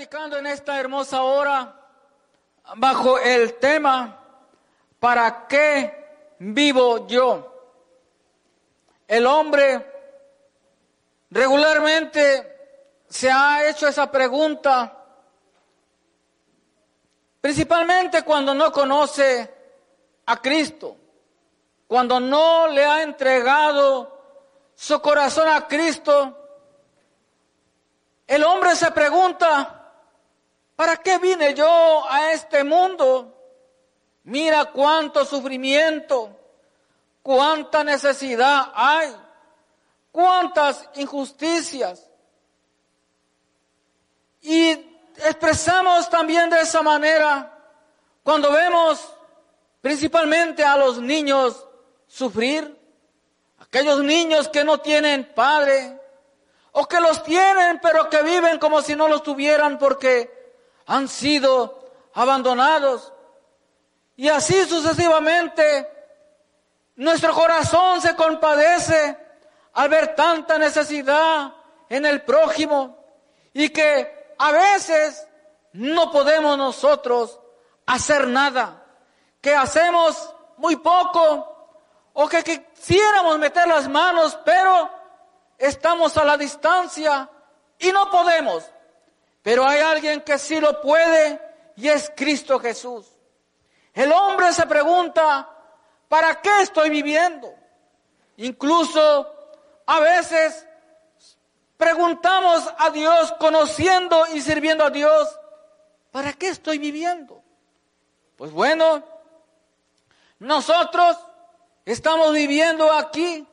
predicando en esta hermosa hora bajo el tema ¿Para qué vivo yo? El hombre regularmente se ha hecho esa pregunta principalmente cuando no conoce a Cristo, cuando no le ha entregado su corazón a Cristo, el hombre se pregunta, ¿para qué vine yo a este mundo? Mira cuánto sufrimiento, cuánta necesidad hay, cuántas injusticias. Y expresamos también de esa manera cuando vemos principalmente a los niños sufrir, aquellos niños que no tienen padre, o que los tienen pero que viven como si no los tuvieran porque han sido abandonados. Y así sucesivamente, nuestro corazón se compadece al ver tanta necesidad en el prójimo y que a veces no podemos nosotros hacer nada, que hacemos muy poco o que quisiéramos meter las manos, pero estamos a la distancia y no podemos. Pero hay alguien que sí lo puede y es Cristo Jesús. El hombre se pregunta, ¿para qué estoy viviendo? Incluso a veces preguntamos a Dios, conociendo y sirviendo a Dios, ¿para qué estoy viviendo? Pues bueno, nosotros estamos viviendo aquí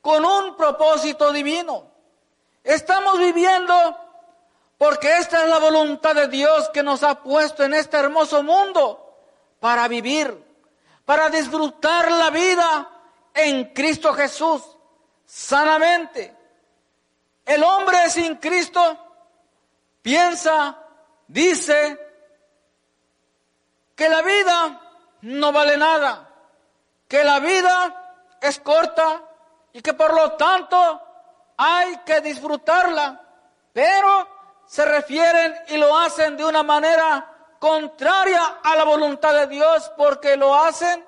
con un propósito divino. Estamos viviendo porque esta es la voluntad de Dios que nos ha puesto en este hermoso mundo para vivir, para disfrutar la vida en Cristo Jesús sanamente. El hombre sin Cristo piensa, dice que la vida no vale nada, que la vida es corta, y que por lo tanto hay que disfrutarla, pero se refieren y lo hacen de una manera contraria a la voluntad de Dios porque lo hacen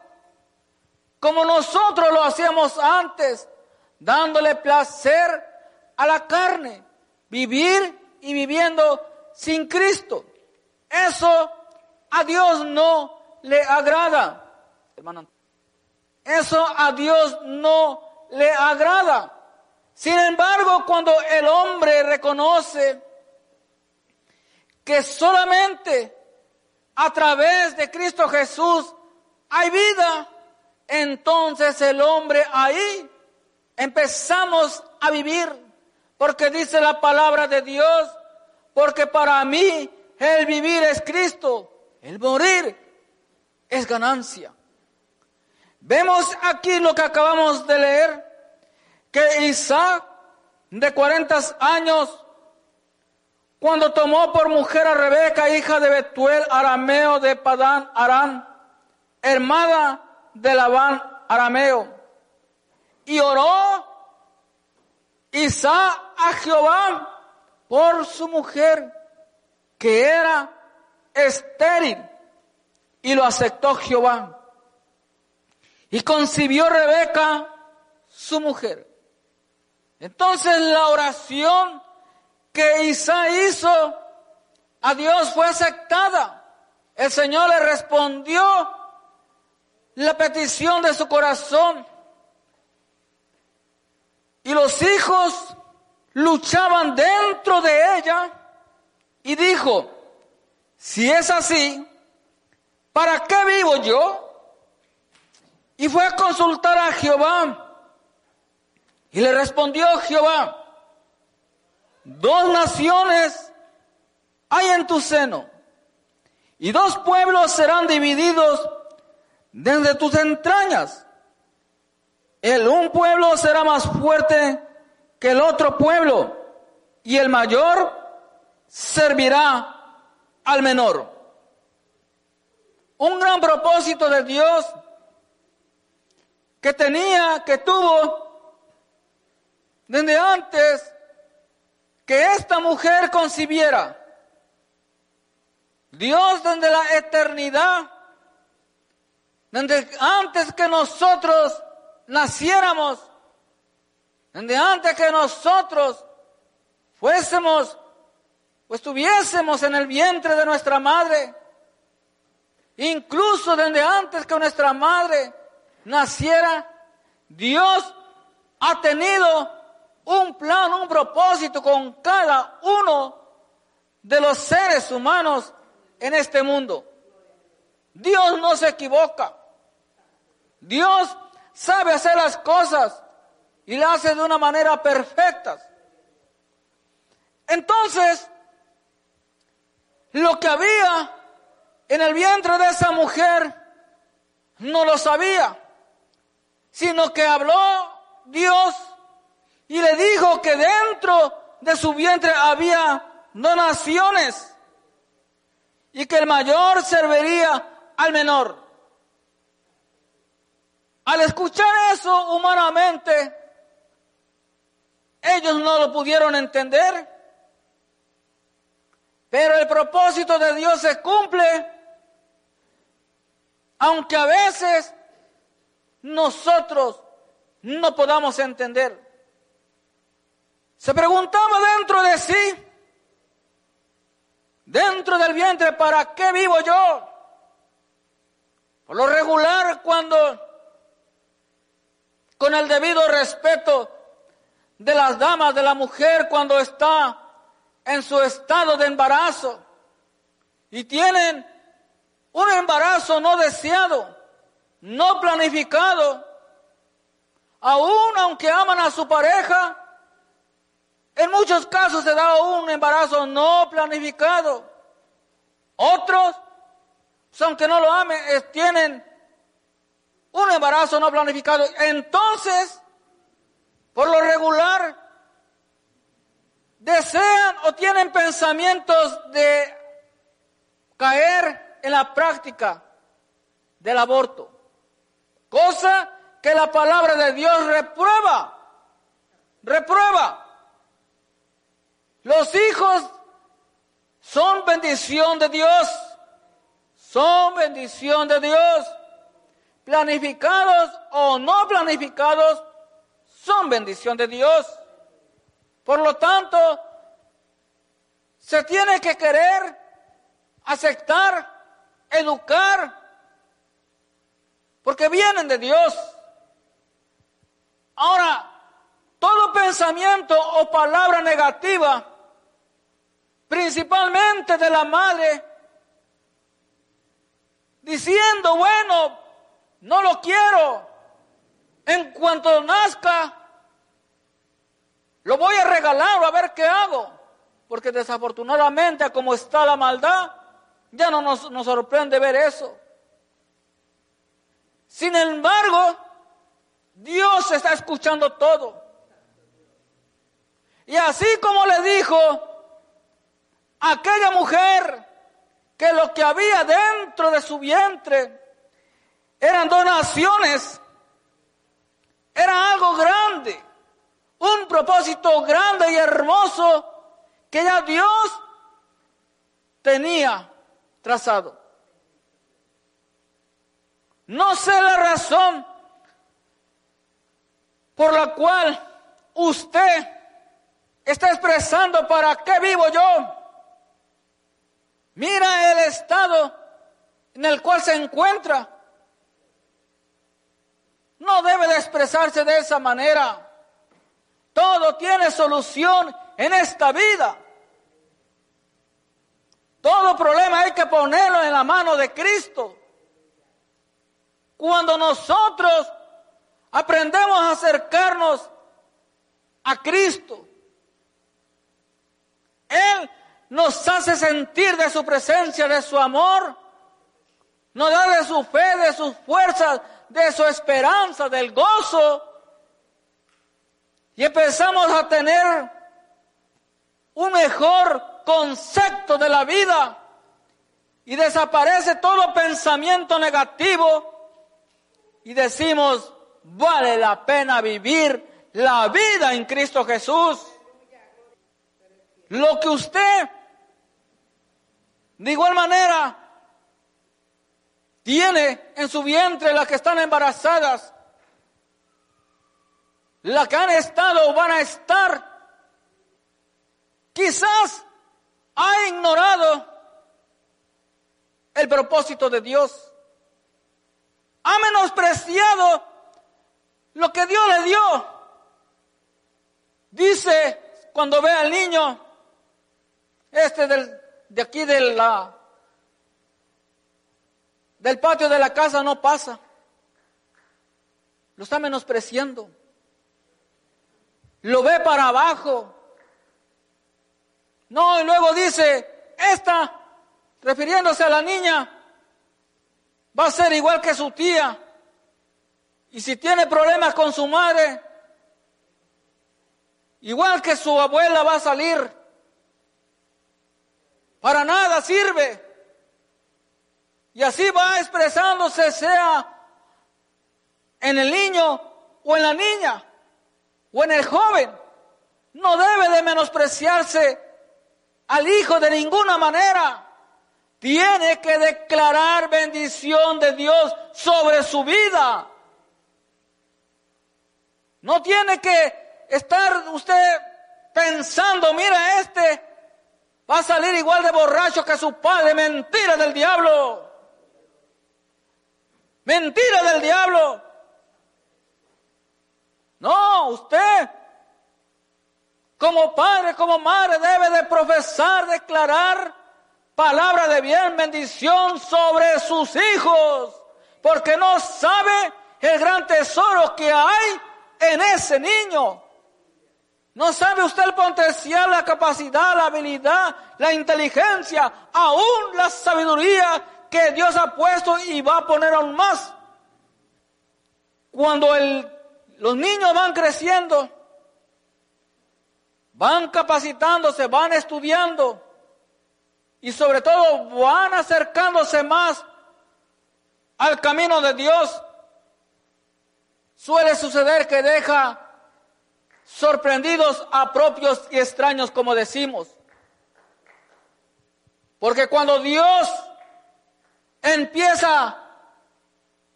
como nosotros lo hacíamos antes, dándole placer a la carne, vivir y viviendo sin Cristo. Eso a Dios no le agrada, hermano. Eso a Dios no le agrada. Sin embargo, cuando el hombre reconoce que solamente a través de Cristo Jesús hay vida, entonces el hombre ahí empezamos a vivir. Porque dice la palabra de Dios, porque para mí el vivir es Cristo, el morir es ganancia. Vemos aquí lo que acabamos de leer, que Isaac, de 40 años, cuando tomó por mujer a Rebeca, hija de Betuel, arameo de Padán, Arán, hermana de Labán, arameo, y oró Isaac a Jehová por su mujer, que era estéril, y lo aceptó Jehová. Y concibió Rebeca, su mujer. Entonces la oración que Isaac hizo a Dios fue aceptada. El Señor le respondió la petición de su corazón. Y los hijos luchaban dentro de ella y dijo, si es así, ¿para qué vivo yo? Y fue a consultar a Jehová. Y le respondió Jehová, dos naciones hay en tu seno, y dos pueblos serán divididos desde tus entrañas. El un pueblo será más fuerte que el otro pueblo, y el mayor servirá al menor. Un gran propósito de Dios que tenía, que tuvo desde antes que esta mujer concibiera. Dios desde la eternidad, desde antes que nosotros naciéramos, desde antes que nosotros fuésemos o estuviésemos en el vientre de nuestra madre, incluso desde antes que nuestra madre naciera, Dios ha tenido un plan, un propósito con cada uno de los seres humanos en este mundo. Dios no se equivoca. Dios sabe hacer las cosas y las hace de una manera perfecta. Entonces, lo que había en el vientre de esa mujer no lo sabía, sino que habló Dios y le dijo que dentro de su vientre había donaciones y que el mayor serviría al menor. Al escuchar eso humanamente, ellos no lo pudieron entender, pero el propósito de Dios se cumple, aunque a veces nosotros no podamos entender. Se preguntaba dentro de sí, dentro del vientre, ¿para qué vivo yo? Por lo regular, cuando con el debido respeto de las damas, de la mujer, cuando está en su estado de embarazo y tienen un embarazo no deseado, no planificado, aún aunque aman a su pareja, en muchos casos se da un embarazo no planificado. Otros, aunque no lo amen, tienen un embarazo no planificado. Entonces, por lo regular, desean o tienen pensamientos de caer en la práctica del aborto. Cosa que la palabra de Dios reprueba. Reprueba. Los hijos son bendición de Dios. Son bendición de Dios. Planificados o no planificados, son bendición de Dios. Por lo tanto, se tiene que querer, aceptar, educar, porque vienen de Dios. Ahora, todo pensamiento o palabra negativa, principalmente de la madre, diciendo, bueno, no lo quiero, en cuanto nazca, lo voy a regalar a ver qué hago, porque desafortunadamente como está la maldad, ya no nos sorprende ver eso. Sin embargo, Dios está escuchando todo. Y así como le dijo aquella mujer que lo que había dentro de su vientre eran donaciones, era algo grande, un propósito grande y hermoso que ya Dios tenía trazado. No sé la razón por la cual usted está expresando para qué vivo yo. Mira el estado en el cual se encuentra. No debe de expresarse de esa manera. Todo tiene solución en esta vida. Todo problema hay que ponerlo en la mano de Cristo. Cuando nosotros aprendemos a acercarnos a Cristo. Él nos hace sentir de su presencia, de su amor, nos da de su fe, de sus fuerzas, de su esperanza, del gozo. Y empezamos a tener un mejor concepto de la vida y desaparece todo pensamiento negativo y decimos, vale la pena vivir la vida en Cristo Jesús. Lo que usted De igual manera, tiene en su vientre las que están embarazadas, las que han estado o van a estar. Quizás ha ignorado el propósito de Dios. Ha menospreciado lo que Dios le dio. Dice cuando ve al niño, este del, de aquí de la, del patio de la casa no pasa. Lo está menospreciando. Lo ve para abajo. No, y luego dice, esta, refiriéndose a la niña, va a ser igual que su tía. Y si tiene problemas con su madre, igual que su abuela va a salir. Para nada sirve. Y así va expresándose, sea en el niño o en la niña o en el joven. No debe de menospreciarse al hijo de ninguna manera. Tiene que declarar bendición de Dios sobre su vida. No tiene que estar usted pensando, mira, este va a salir igual de borracho que su padre. Mentira del diablo. Mentira del diablo. No, usted como padre, como madre debe de profesar, declarar palabra de bien, bendición sobre sus hijos, porque no sabe el gran tesoro que hay en ese niño. No sabe usted el potencial, la capacidad, la habilidad, la inteligencia, aún la sabiduría que Dios ha puesto y va a poner aún más. Cuando los niños van creciendo, van capacitándose, van estudiando y sobre todo van acercándose más al camino de Dios, suele suceder que deja sorprendidos a propios y extraños, como decimos. Porque cuando Dios empieza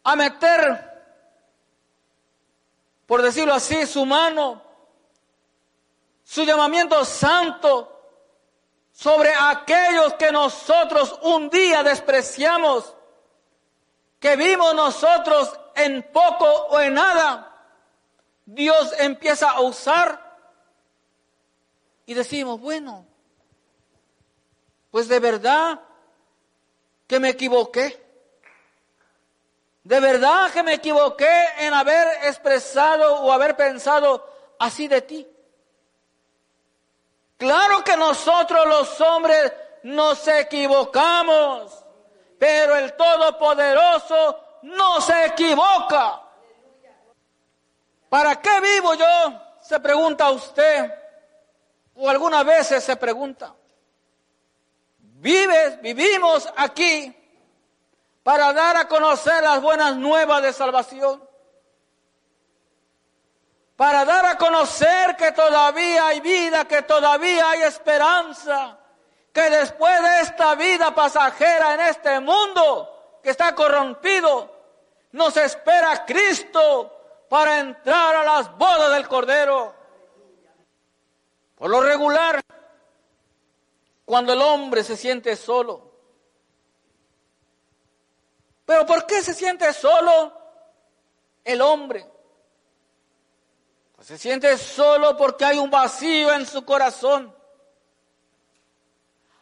a meter, por decirlo así, su mano, su llamamiento santo sobre aquellos que nosotros un día despreciamos, que vimos nosotros en poco o en nada, Dios empieza a usar y decimos, bueno, pues de verdad que me equivoqué. De verdad que me equivoqué en haber expresado o haber pensado así de ti. Claro que nosotros los hombres nos equivocamos, pero el Todopoderoso no se equivoca. ¿Para qué vivo yo? Se pregunta usted, o algunas veces se pregunta. Vives, vivimos aquí para dar a conocer las buenas nuevas de salvación. Para dar a conocer que todavía hay vida, que todavía hay esperanza, que después de esta vida pasajera en este mundo que está corrompido, nos espera Cristo para entrar a las bodas del Cordero. Por lo regular, cuando el hombre se siente solo. Pero ¿por qué se siente solo el hombre? Pues se siente solo porque hay un vacío en su corazón.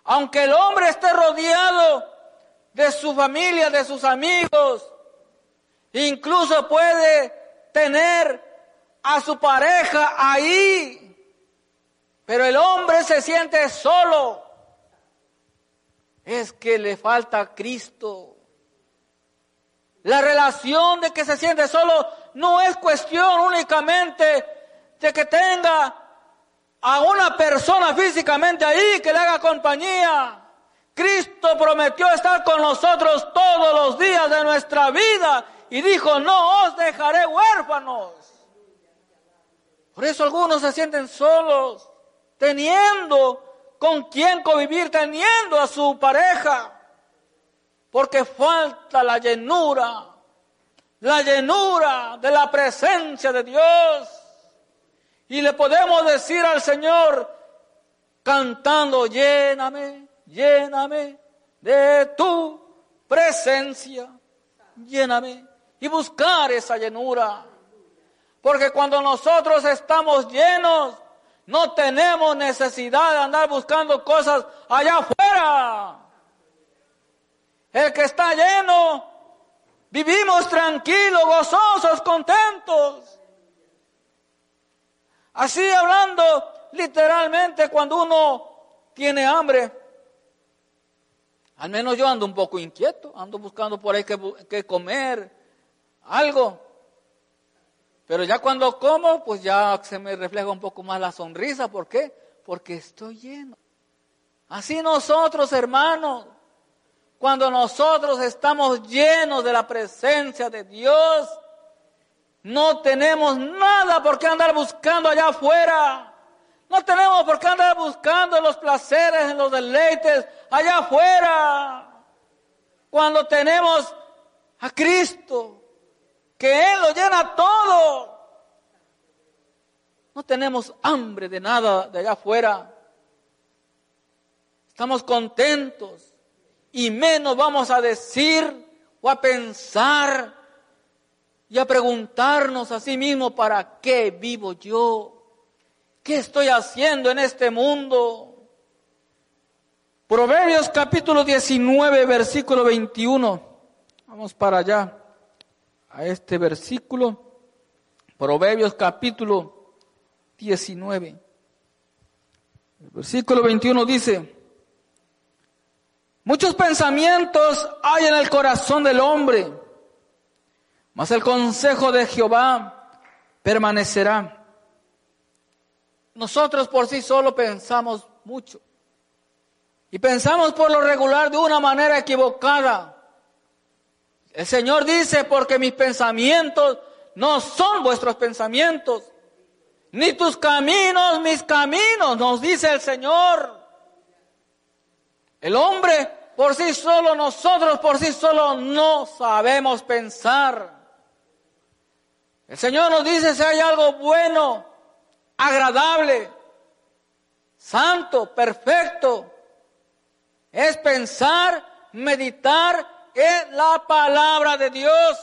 Aunque el hombre esté rodeado de su familia, de sus amigos, Incluso puede tener a su pareja ahí, pero el hombre se siente solo. Es que le falta Cristo. La relación de que se siente solo no es cuestión únicamente de que tenga a una persona físicamente ahí que le haga compañía. Cristo prometió estar con nosotros todos los días de nuestra vida y dijo, no os dejaré huérfanos. Por eso algunos se sienten solos, teniendo con quién convivir teniendo a su pareja, porque falta la llenura, la llenura de la presencia de Dios. Y le podemos decir al Señor, cantando, lléname, lléname de tu presencia, lléname y buscar esa llenura. Porque cuando nosotros estamos llenos, no tenemos necesidad de andar buscando cosas allá afuera. El que está lleno, vivimos tranquilos, gozosos, contentos. Así hablando literalmente cuando uno tiene hambre, al menos yo ando un poco inquieto, ando buscando por ahí que, comer, algo. Pero ya cuando como, pues ya se me refleja un poco más la sonrisa. ¿Por qué? Porque estoy lleno. Así nosotros, hermanos, cuando nosotros estamos llenos de la presencia de Dios, no tenemos nada por qué andar buscando allá afuera. No tenemos por qué andar buscando los placeres, los deleites allá afuera. Cuando tenemos a Cristo, que Él lo llena todo. No tenemos hambre de nada de allá afuera. Estamos contentos y menos vamos a decir o a pensar y a preguntarnos a sí mismo, ¿para qué vivo yo? ¿Qué estoy haciendo en este mundo? Proverbios capítulo 19, versículo 21. Vamos para allá, a este versículo. Proverbios capítulo 19. El versículo 21 dice, muchos pensamientos hay en el corazón del hombre, mas el consejo de Jehová permanecerá. Nosotros por sí solo pensamos mucho. Y pensamos por lo regular de una manera equivocada. El Señor dice, porque mis pensamientos no son vuestros pensamientos, ni tus caminos mis caminos, nos dice el Señor. El hombre por sí solo, nosotros por sí solo no sabemos pensar. El Señor nos dice si hay algo bueno, agradable, santo, perfecto. Es pensar, meditar en la palabra de Dios.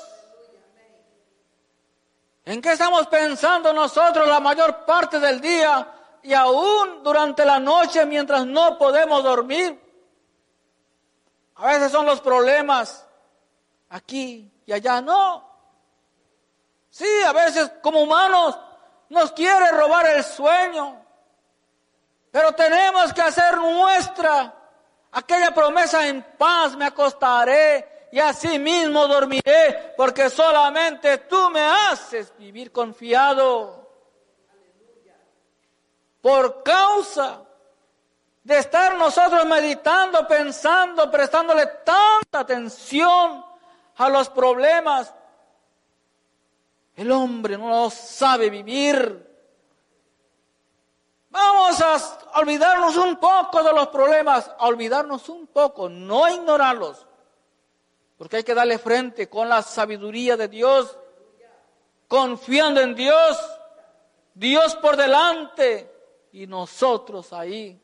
¿En qué estamos pensando nosotros la mayor parte del día y aún durante la noche mientras no podemos dormir? A veces son los problemas aquí y allá, no. Sí, a veces como humanos nos quiere robar el sueño. Pero tenemos que hacer nuestra aquella promesa en paz me acostaré y así mismo dormiré, porque solamente tú me haces vivir confiado. Por causa de estar nosotros meditando, pensando, prestándole tanta atención a los problemas, el hombre no sabe vivir. Vamos a olvidarnos un poco de los problemas, a olvidarnos un poco, no ignorarlos, porque hay que darle frente con la sabiduría de Dios, confiando en Dios, Dios por delante y nosotros ahí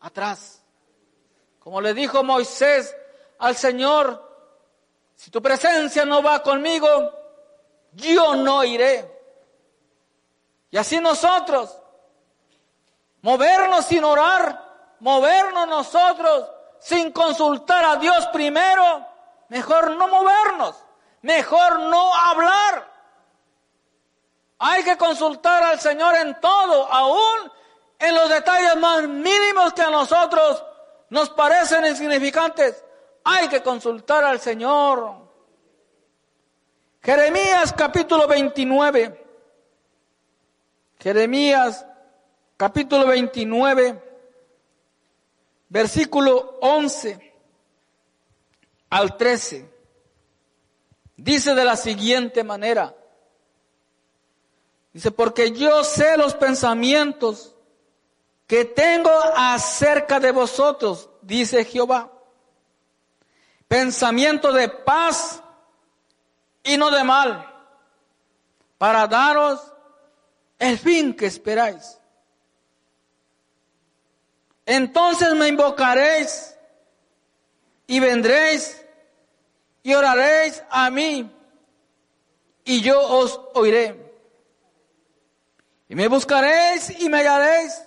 atrás. Como le dijo Moisés al Señor, si tu presencia no va conmigo, yo no iré. Y así nosotros, movernos sin orar, movernos nosotros sin consultar a Dios primero, mejor no movernos, mejor no hablar. Hay que consultar al Señor en todo, aún en los detalles más mínimos que a nosotros nos parecen insignificantes. Hay que consultar al Señor. Jeremías capítulo 29. Jeremías capítulo 29, versículo 11 al 13. Dice de la siguiente manera. Dice, porque yo sé los pensamientos que tengo acerca de vosotros, dice Jehová. Pensamiento de paz y no de mal, para daros el fin que esperáis. Entonces me invocaréis y vendréis y oraréis a mí y yo os oiré. Y me buscaréis y me hallaréis,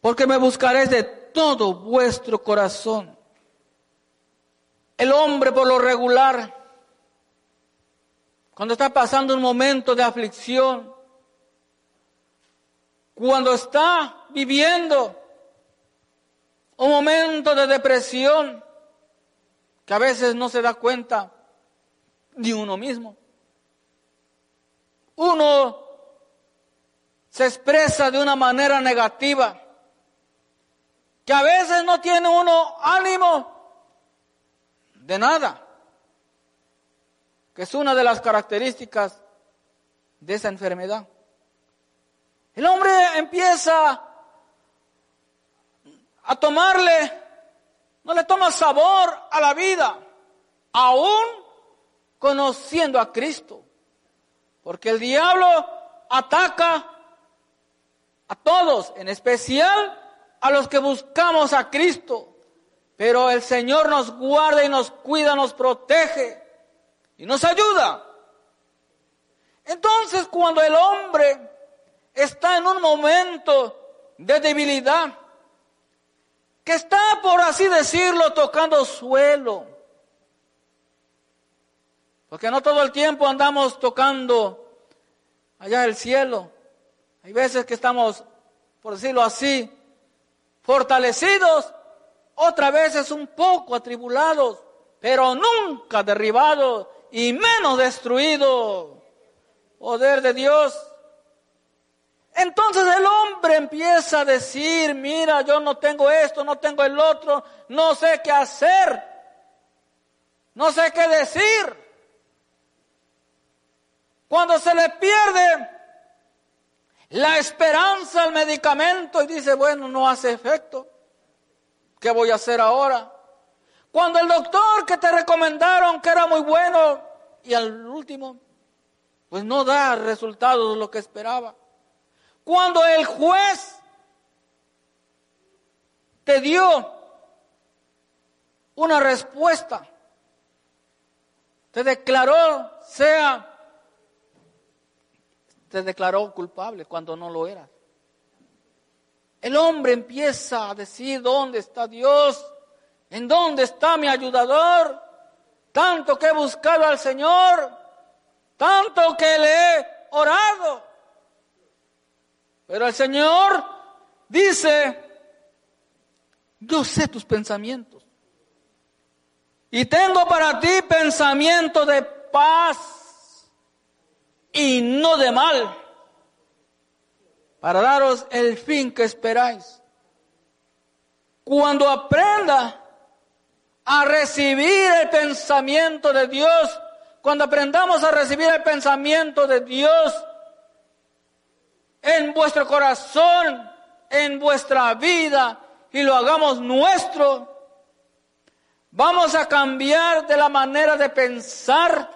porque me buscaréis de todo vuestro corazón. El hombre por lo regular, cuando está pasando un momento de aflicción, cuando está viviendo un momento de depresión, que a veces no se da cuenta ni uno mismo. Uno se expresa de una manera negativa, que a veces no tiene uno ánimo de nada, que es una de las características de esa enfermedad. El hombre empieza a tomarle, no le toma sabor a la vida, aún conociendo a Cristo. Porque el diablo ataca a todos, en especial a los que buscamos a Cristo. Pero el Señor nos guarda y nos cuida, nos protege y nos ayuda. Entonces cuando el hombre está en un momento de debilidad, que está, por así decirlo, tocando suelo. Porque no todo el tiempo andamos tocando allá el cielo. Hay veces que estamos, por decirlo así, fortalecidos, otras veces un poco atribulados, pero nunca derribados y menos destruidos. Poder de Dios. Entonces el hombre empieza a decir, mira, yo no tengo esto, no tengo el otro, no sé qué hacer, no sé qué decir. Cuando se le pierde la esperanza al medicamento y dice, bueno, no hace efecto, ¿qué voy a hacer ahora? Cuando el doctor que te recomendaron que era muy bueno y al último, pues no da resultados lo que esperaba. Cuando el juez te dio una respuesta, te declaró, sea, te declaró culpable cuando no lo era. El hombre empieza a decir, ¿dónde está Dios? ¿En dónde está mi ayudador? Tanto que he buscado al Señor, tanto que le he orado. Pero el Señor dice, yo sé tus pensamientos. Y tengo para ti pensamiento de paz y no de mal, para daros el fin que esperáis. Cuando aprenda a recibir el pensamiento de Dios, cuando aprendamos a recibir el pensamiento de Dios, en vuestro corazón, en vuestra vida y lo hagamos nuestro, vamos a cambiar de la manera de pensar,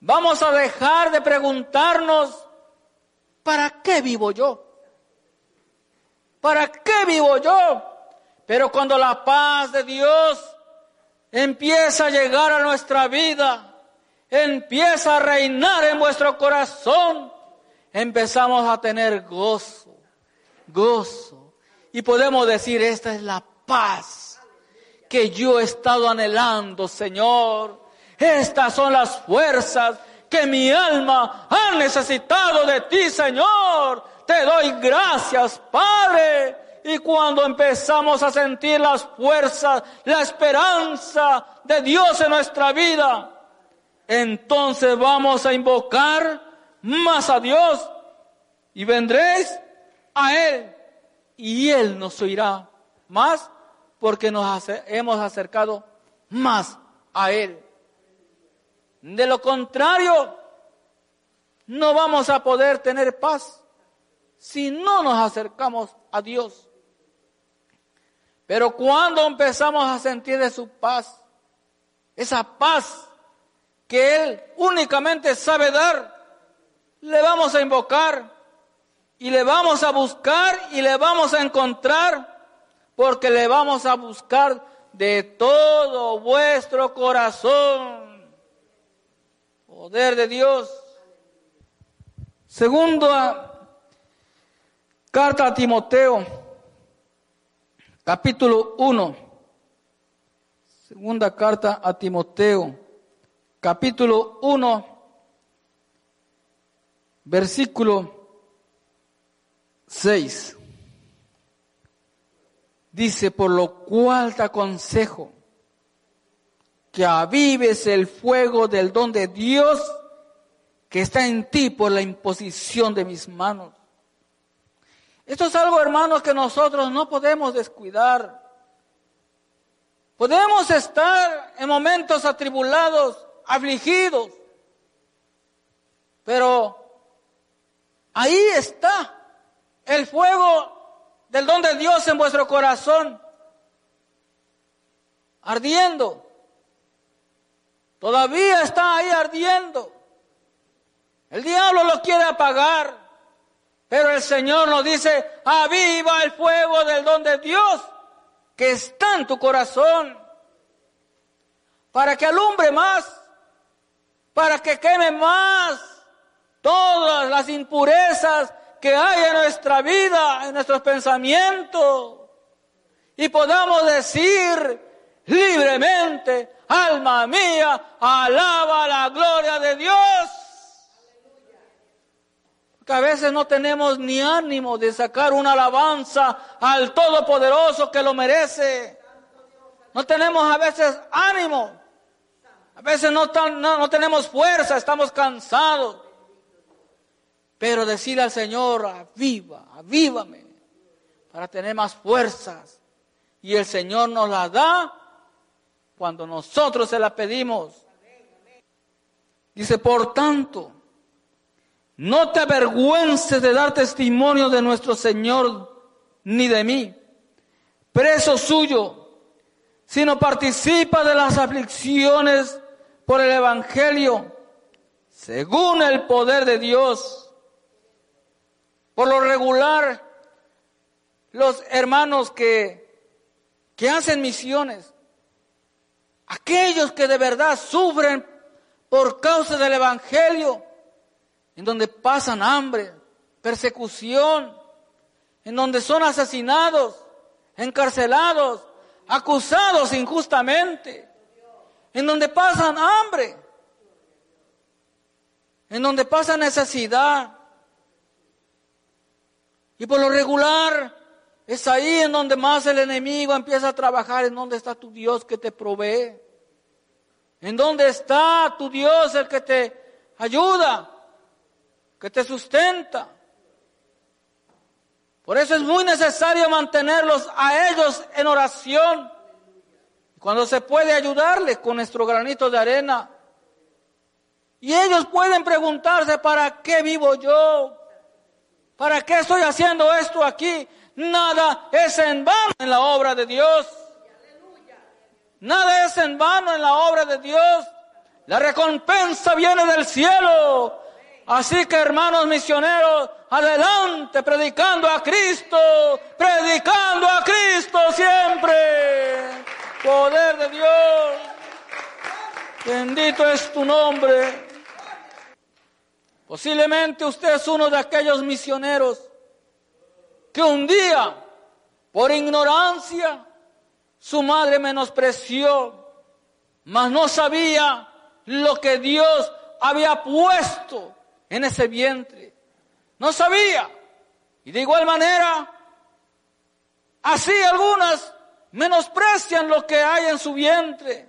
vamos a dejar de preguntarnos, ¿para qué vivo yo? ¿Para qué vivo yo? Pero cuando la paz de Dios empieza a llegar a nuestra vida, empieza a reinar en vuestro corazón, empezamos a tener gozo, gozo. Y podemos decir, esta es la paz que yo he estado anhelando, Señor. Estas son las fuerzas que mi alma ha necesitado de ti, Señor. Te doy gracias, Padre. Y cuando empezamos a sentir las fuerzas, la esperanza de Dios en nuestra vida, entonces vamos a invocar más a Dios y vendréis a Él y Él nos oirá más porque nos hemos acercado más a Él. De lo contrario, no vamos a poder tener paz. si no nos acercamos a Dios. Pero cuando empezamos a sentir de su paz, esa paz que Él únicamente sabe dar, le vamos a invocar y le vamos a buscar y le vamos a encontrar, porque le vamos a buscar de todo vuestro corazón. Poder de Dios. Segunda carta a Timoteo, capítulo 1. Segunda carta a Timoteo, capítulo 1, versículo 6. Dice, por lo cual te aconsejo que avives el fuego del don de Dios que está en ti por la imposición de mis manos. Esto es algo, hermanos, que nosotros no podemos descuidar. Podemos estar en momentos atribulados, afligidos, pero ahí está el fuego del don de Dios en vuestro corazón, ardiendo. Todavía está ahí ardiendo. El diablo lo quiere apagar, pero el Señor nos dice, aviva el fuego del don de Dios que está en tu corazón, para que alumbre más, para que queme más todas las impurezas que hay en nuestra vida, en nuestros pensamientos, y podamos decir libremente, alma mía, alaba la gloria de Dios. Que a veces no tenemos ni ánimo de sacar una alabanza al Todopoderoso que lo merece. No tenemos a veces ánimo. A veces no, no, no tenemos fuerza, estamos cansados. Pero decirle al Señor, aviva, avívame, para tener más fuerzas. Y el Señor nos la da cuando nosotros se la pedimos. Dice, por tanto, no te avergüences de dar testimonio de nuestro Señor ni de mí, preso suyo, sino participa de las aflicciones por el Evangelio, según el poder de Dios por lo regular, los hermanos que, que hacen misiones, aquellos que de verdad sufren por causa del Evangelio, en donde pasan hambre, persecución, en donde son asesinados, encarcelados, acusados injustamente, en donde pasan hambre, en donde pasan necesidad, y por lo regular es ahí en donde más el enemigo empieza a trabajar, en donde está tu Dios que te provee. En donde está tu Dios el que te ayuda, que te sustenta. Por eso es muy necesario mantenerlos a ellos en oración. Cuando se puede ayudarles con nuestro granito de arena. Y ellos pueden preguntarse, ¿para qué vivo yo? ¿Para qué estoy haciendo esto aquí? Nada es en vano en la obra de Dios. Nada es en vano en la obra de Dios. La recompensa viene del cielo. Así que hermanos misioneros, adelante predicando a Cristo, predicando a Cristo siempre. Poder de Dios. Bendito es tu nombre. Posiblemente usted es uno de aquellos misioneros que un día, por ignorancia, su madre menospreció, mas no sabía lo que Dios había puesto en ese vientre. No sabía. Y de igual manera, así algunas menosprecian lo que hay en su vientre.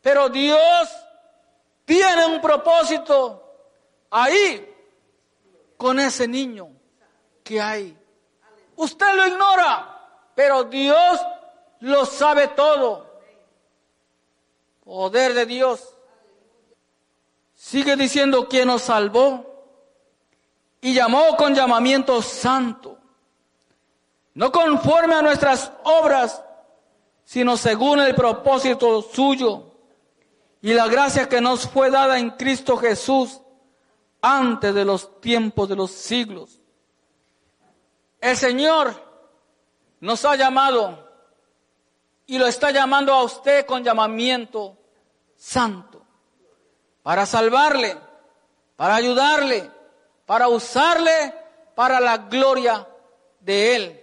Pero Dios tiene un propósito ahí con ese niño que hay. Usted lo ignora, pero Dios lo sabe todo. Poder de Dios. Sigue diciendo quién nos salvó y llamó con llamamiento santo, no conforme a nuestras obras, sino según el propósito suyo y la gracia que nos fue dada en Cristo Jesús antes de los tiempos de los siglos. El Señor nos ha llamado y lo está llamando a usted con llamamiento santo para salvarle, para ayudarle, para usarle para la gloria de Él.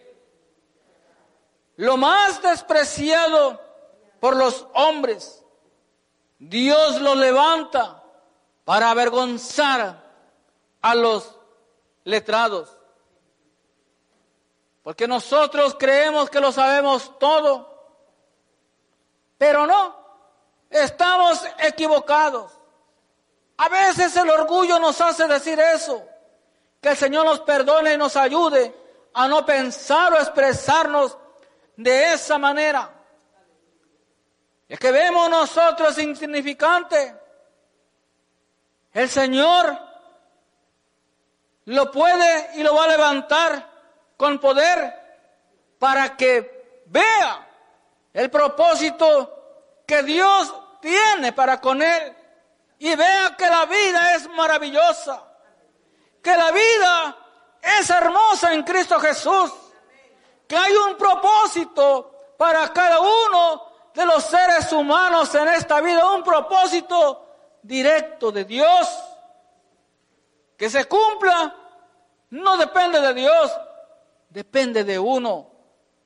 Lo más despreciado por los hombres, Dios lo levanta para avergonzar a los letrados. Porque nosotros creemos que lo sabemos todo, pero no, estamos equivocados. A veces el orgullo nos hace decir eso. Que el Señor nos perdone y nos ayude a no pensar o expresarnos de esa manera. Es que vemos nosotros insignificante. El Señor lo puede y lo va a levantar con poder para que vea el propósito que Dios tiene para con él y vea que la vida es maravillosa, que la vida es hermosa en Cristo Jesús, que hay un propósito para cada uno de los seres humanos en esta vida, un propósito directo de Dios, que se cumpla, no depende de Dios, depende de uno,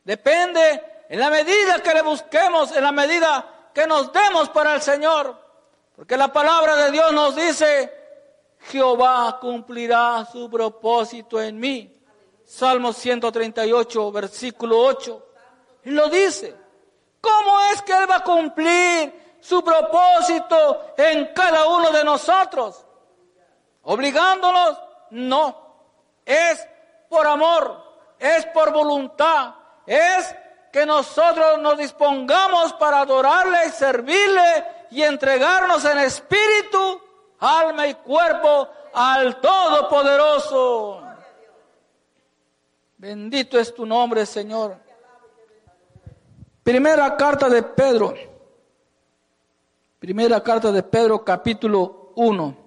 depende en la medida que le busquemos, en la medida que nos demos para el Señor. Porque la palabra de Dios nos dice, Jehová cumplirá su propósito en mí. Salmo 138, versículo 8. Y lo dice. ¿Cómo es que Él va a cumplir su propósito en cada uno de nosotros? ¿Obligándonos? No. Es por amor, es por voluntad, es que nosotros nos dispongamos para adorarle y servirle y entregarnos en espíritu, alma y cuerpo al Todopoderoso. Bendito es tu nombre, Señor. Primera carta de Pedro. Primera carta de Pedro, capítulo 1,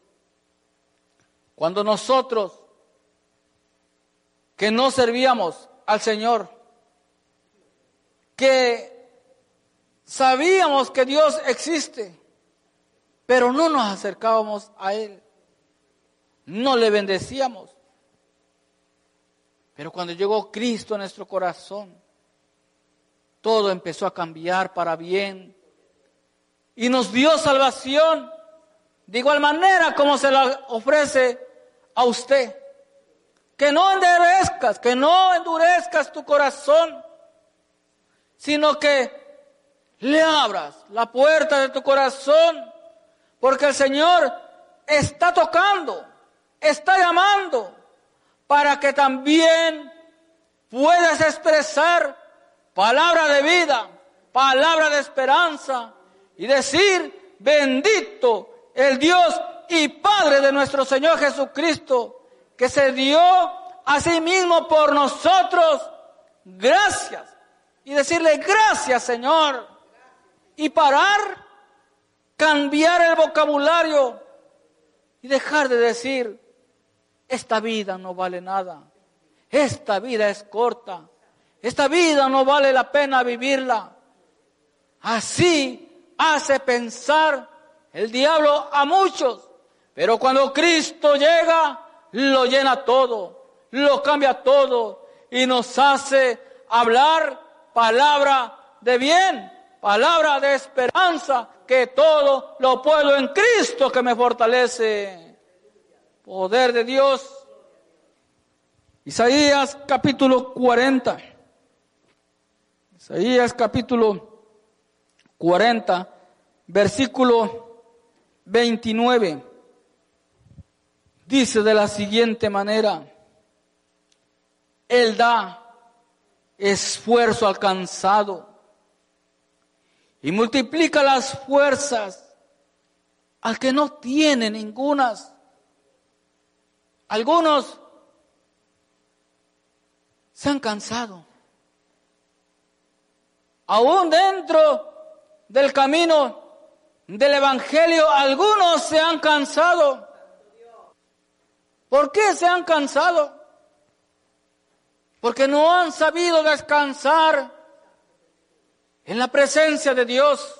Cuando nosotros que no servíamos al Señor, que Sabíamos que Dios existe, pero no nos acercábamos a Él. No le bendecíamos. Pero cuando llegó Cristo a nuestro corazón, todo empezó a cambiar para bien. Y nos dio salvación de igual manera como se la ofrece a usted. Que no endurezcas, que no endurezcas tu corazón, sino que le abras la puerta de tu corazón, porque el Señor está tocando, está llamando, para que también puedas expresar palabra de vida, palabra de esperanza y decir, bendito el Dios y Padre de nuestro Señor Jesucristo, que se dio a sí mismo por nosotros. Gracias. Y decirle, gracias Señor y parar, cambiar el vocabulario y dejar de decir, esta vida no vale nada, esta vida es corta, esta vida no vale la pena vivirla. Así hace pensar el diablo a muchos, pero cuando Cristo llega, lo llena todo, lo cambia todo y nos hace hablar palabra de bien palabra de esperanza, que todo lo puedo en Cristo que me fortalece. Poder de Dios. Isaías capítulo 40. Isaías capítulo 40, versículo 29. Dice de la siguiente manera, Él da esfuerzo alcanzado y multiplica las fuerzas al que no tiene ningunas. Algunos se han cansado. Aún dentro del camino del Evangelio, algunos se han cansado. ¿Por qué se han cansado? Porque no han sabido descansar en la presencia de Dios.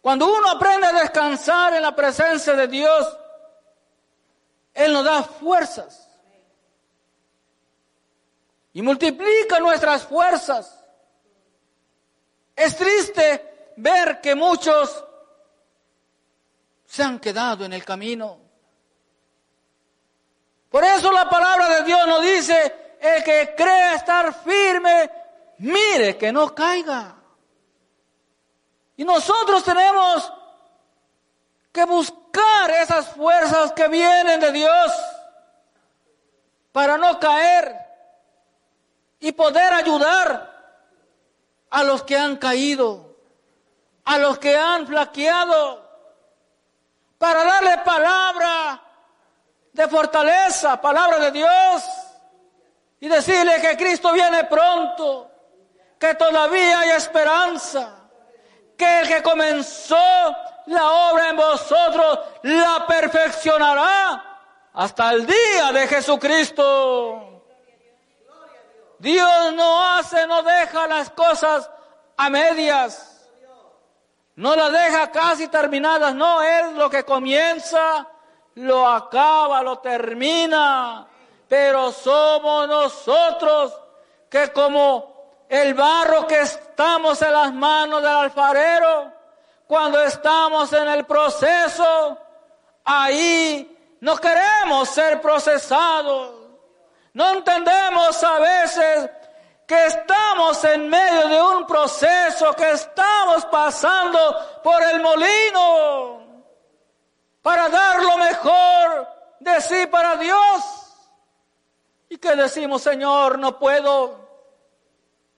Cuando uno aprende a descansar en la presencia de Dios, Él nos da fuerzas y multiplica nuestras fuerzas. Es triste ver que muchos se han quedado en el camino. Por eso la palabra de Dios nos dice, el que cree estar firme, mire que no caiga. Y nosotros tenemos que buscar esas fuerzas que vienen de Dios para no caer y poder ayudar a los que han caído, a los que han flaqueado, para darle palabra de fortaleza, palabra de Dios, y decirle que Cristo viene pronto, que todavía hay esperanza, que el que comenzó la obra en vosotros la perfeccionará hasta el día de Jesucristo. Dios no hace, no deja las cosas a medias. No las deja casi terminadas, no, es lo que comienza, lo acaba, lo termina, pero somos nosotros que como el barro que estamos en las manos del alfarero, cuando estamos en el proceso, ahí no queremos ser procesados. No entendemos a veces que estamos en medio de un proceso, que estamos pasando por el molino para dar lo mejor de sí para Dios. Y que decimos, Señor, no puedo,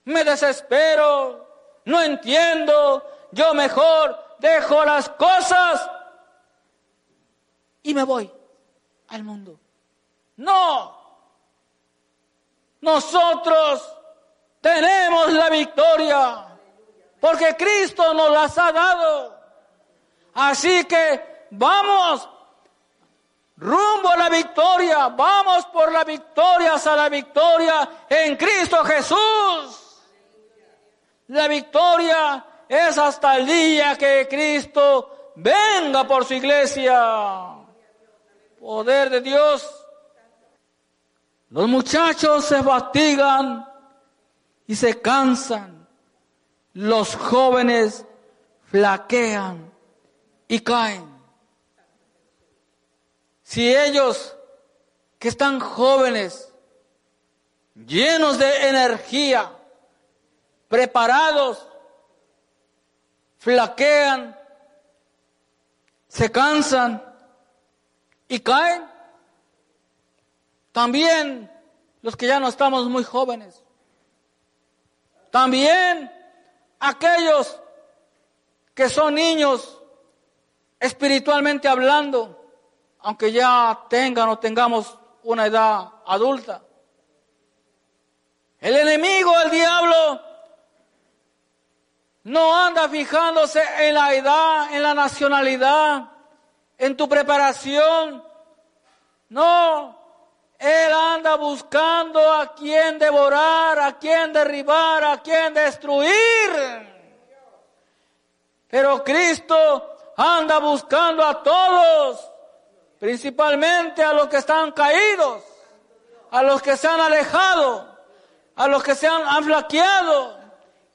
me desespero, no entiendo, yo mejor dejo las cosas y me voy al mundo. No, nosotros tenemos la victoria porque Cristo nos las ha dado. Así que Vamos rumbo a la victoria. Vamos por la victoria a la victoria en Cristo Jesús. La victoria es hasta el día que Cristo venga por su iglesia. Poder de Dios. Los muchachos se fatigan y se cansan. Los jóvenes flaquean y caen. Si ellos que están jóvenes, llenos de energía, preparados, flaquean, se cansan y caen, también los que ya no estamos muy jóvenes, también aquellos que son niños espiritualmente hablando, aunque ya tengan o tengamos una edad adulta. El enemigo, el diablo, no anda fijándose en la edad, en la nacionalidad, en tu preparación. No, él anda buscando a quien devorar, a quien derribar, a quien destruir. Pero Cristo anda buscando a todos principalmente a los que están caídos, a los que se han alejado, a los que se han, flaqueado.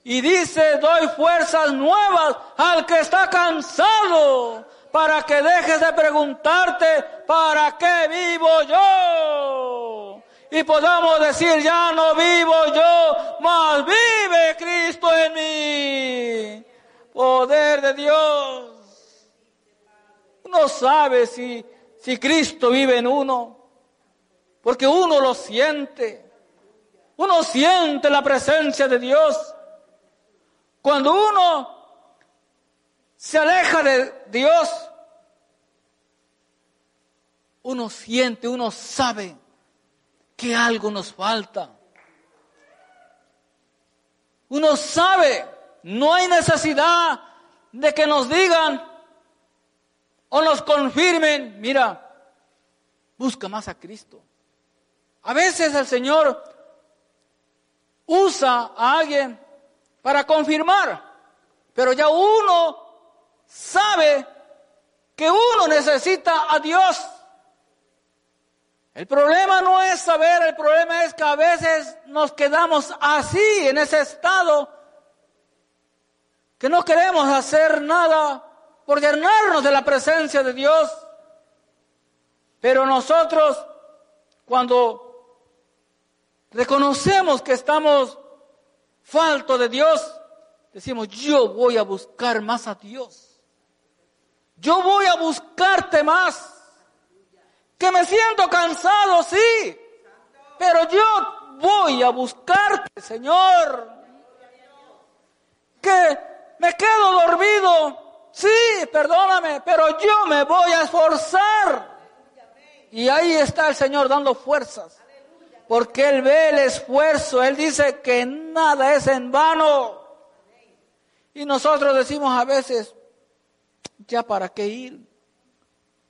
Y dice, doy fuerzas nuevas al que está cansado, para que dejes de preguntarte, ¿para qué vivo yo? Y podamos decir, ya no vivo yo, mas vive Cristo en mí. Poder de Dios. Uno sabe si, si Cristo vive en uno, porque uno lo siente. Uno siente la presencia de Dios. Cuando uno se aleja de Dios, uno siente, uno sabe que algo nos falta. Uno sabe, no hay necesidad de que nos digan o nos confirmen, mira, busca más a Cristo. A veces el Señor usa a alguien para confirmar, pero ya uno sabe que uno necesita a Dios. El problema no es saber, el problema es que a veces nos quedamos así, en ese estado, que no queremos hacer nada por llenarnos de la presencia de Dios. Pero nosotros, cuando reconocemos que estamos falto de Dios, decimos, yo voy a buscar más a Dios. Yo voy a buscarte más. Que me siento cansado, sí. Pero yo voy a buscarte, Señor. Que me quedo dormido. Sí, perdóname, pero yo me voy a esforzar. Y ahí está el Señor dando fuerzas. Porque Él ve el esfuerzo. Él dice que nada es en vano. Y nosotros decimos a veces, ya para qué ir,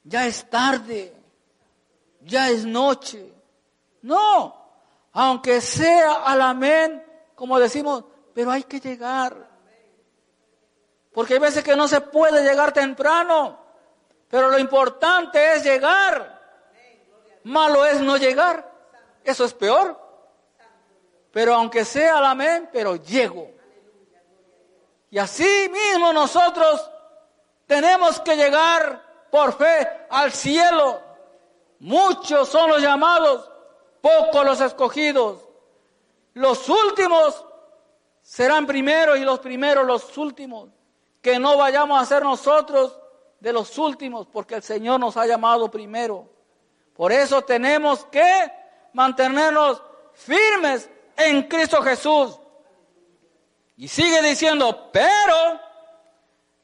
ya es tarde, ya es noche. No, aunque sea al amén, como decimos, pero hay que llegar. Porque hay veces que no se puede llegar temprano, pero lo importante es llegar. Malo es no llegar, eso es peor. Pero aunque sea al amén, pero llego. Y así mismo nosotros tenemos que llegar por fe al cielo. Muchos son los llamados, pocos los escogidos. Los últimos serán primeros y los primeros los últimos. Que no vayamos a ser nosotros de los últimos, porque el Señor nos ha llamado primero. Por eso tenemos que mantenernos firmes en Cristo Jesús. Y sigue diciendo, pero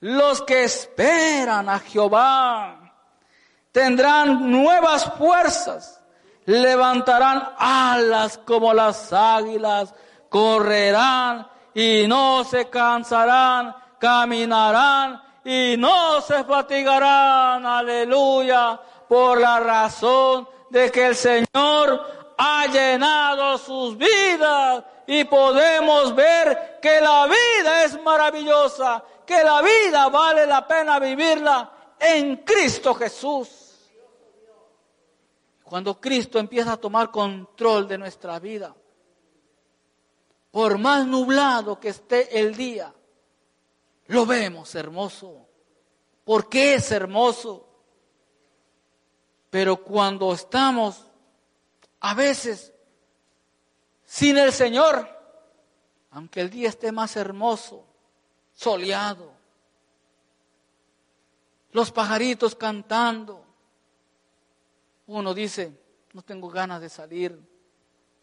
los que esperan a Jehová tendrán nuevas fuerzas, levantarán alas como las águilas, correrán y no se cansarán, caminarán y no se fatigarán, aleluya, por la razón de que el Señor ha llenado sus vidas y podemos ver que la vida es maravillosa que la vida vale la pena vivirla en Cristo Jesús. Cuando Cristo empieza a tomar control de nuestra vida, por más nublado que esté el día, lo vemos hermoso, porque es hermoso. Pero cuando estamos a veces sin el Señor, aunque el día esté más hermoso, soleado, los pajaritos cantando. Uno dice, no tengo ganas de salir,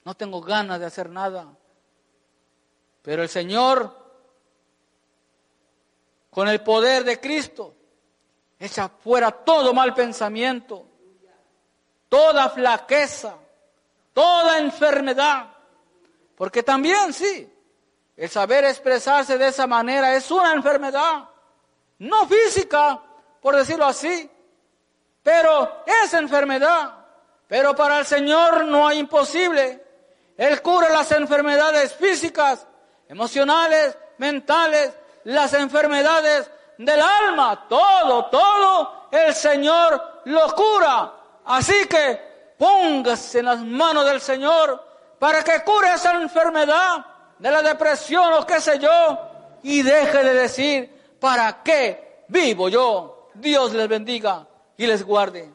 no tengo ganas de hacer nada. Pero el Señor, con el poder de Cristo, echa fuera todo mal pensamiento, toda flaqueza, toda enfermedad. Porque también sí, el saber expresarse de esa manera es una enfermedad, no física, por decirlo así, pero es enfermedad. Pero para el Señor no hay imposible. Él cura las enfermedades físicas, emocionales, mentales, las enfermedades del alma, todo, todo, el Señor lo cura. Así que póngase en las manos del Señor para que cure esa enfermedad de la depresión o qué sé yo, y deje de decir, ¿para qué vivo yo? Dios les bendiga y les guarde.